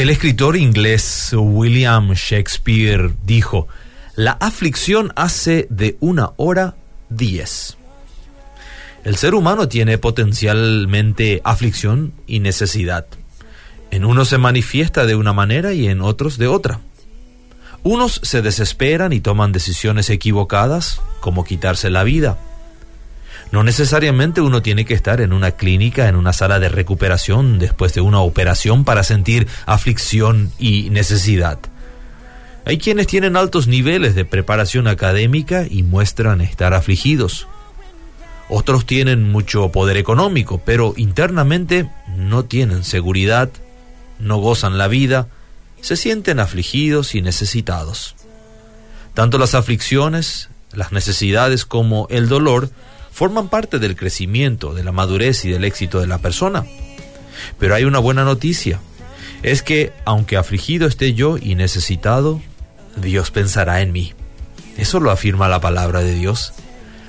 El escritor inglés William Shakespeare dijo, la aflicción hace de una hora diez. El ser humano tiene potencialmente aflicción y necesidad. En unos se manifiesta de una manera y en otros de otra. Unos se desesperan y toman decisiones equivocadas, como quitarse la vida. No necesariamente uno tiene que estar en una clínica, en una sala de recuperación después de una operación para sentir aflicción y necesidad. Hay quienes tienen altos niveles de preparación académica y muestran estar afligidos. Otros tienen mucho poder económico, pero internamente no tienen seguridad, no gozan la vida, se sienten afligidos y necesitados. Tanto las aflicciones, las necesidades como el dolor forman parte del crecimiento, de la madurez y del éxito de la persona. Pero hay una buena noticia, es que aunque afligido esté yo y necesitado, Dios pensará en mí. Eso lo afirma la palabra de Dios,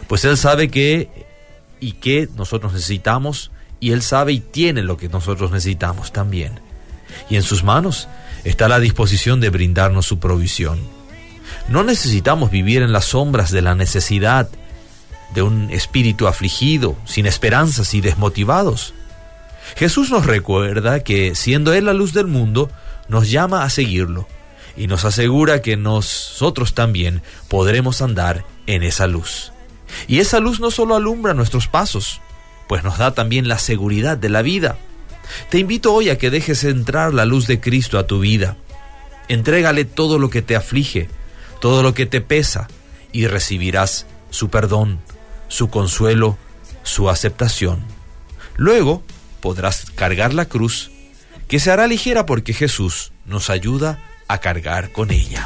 pues Él sabe que y que nosotros necesitamos y Él sabe y tiene lo que nosotros necesitamos también. Y en sus manos está la disposición de brindarnos su provisión. No necesitamos vivir en las sombras de la necesidad, de un espíritu afligido, sin esperanzas y desmotivados. Jesús nos recuerda que, siendo Él la luz del mundo, nos llama a seguirlo y nos asegura que nosotros también podremos andar en esa luz. Y esa luz no solo alumbra nuestros pasos, pues nos da también la seguridad de la vida. Te invito hoy a que dejes entrar la luz de Cristo a tu vida. Entrégale todo lo que te aflige, todo lo que te pesa, y recibirás su perdón, su consuelo, su aceptación. Luego podrás cargar la cruz, que se hará ligera porque Jesús nos ayuda a cargar con ella.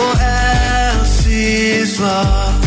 else is love.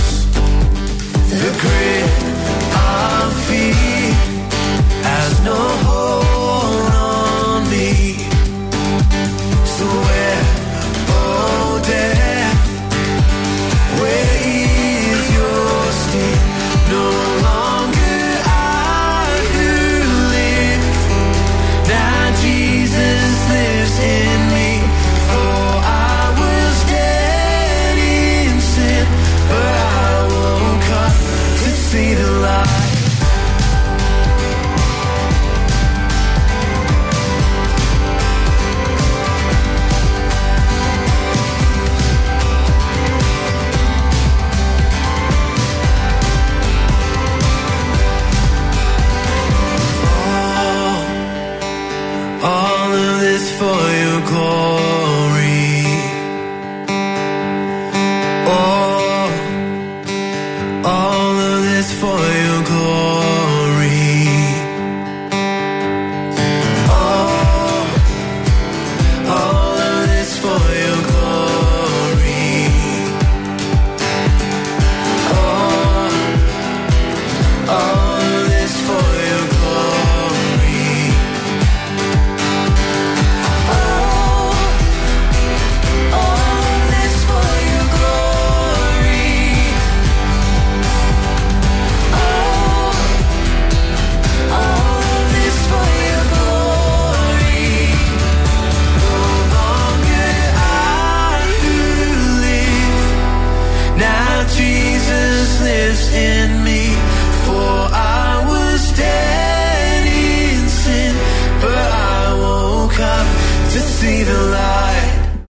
call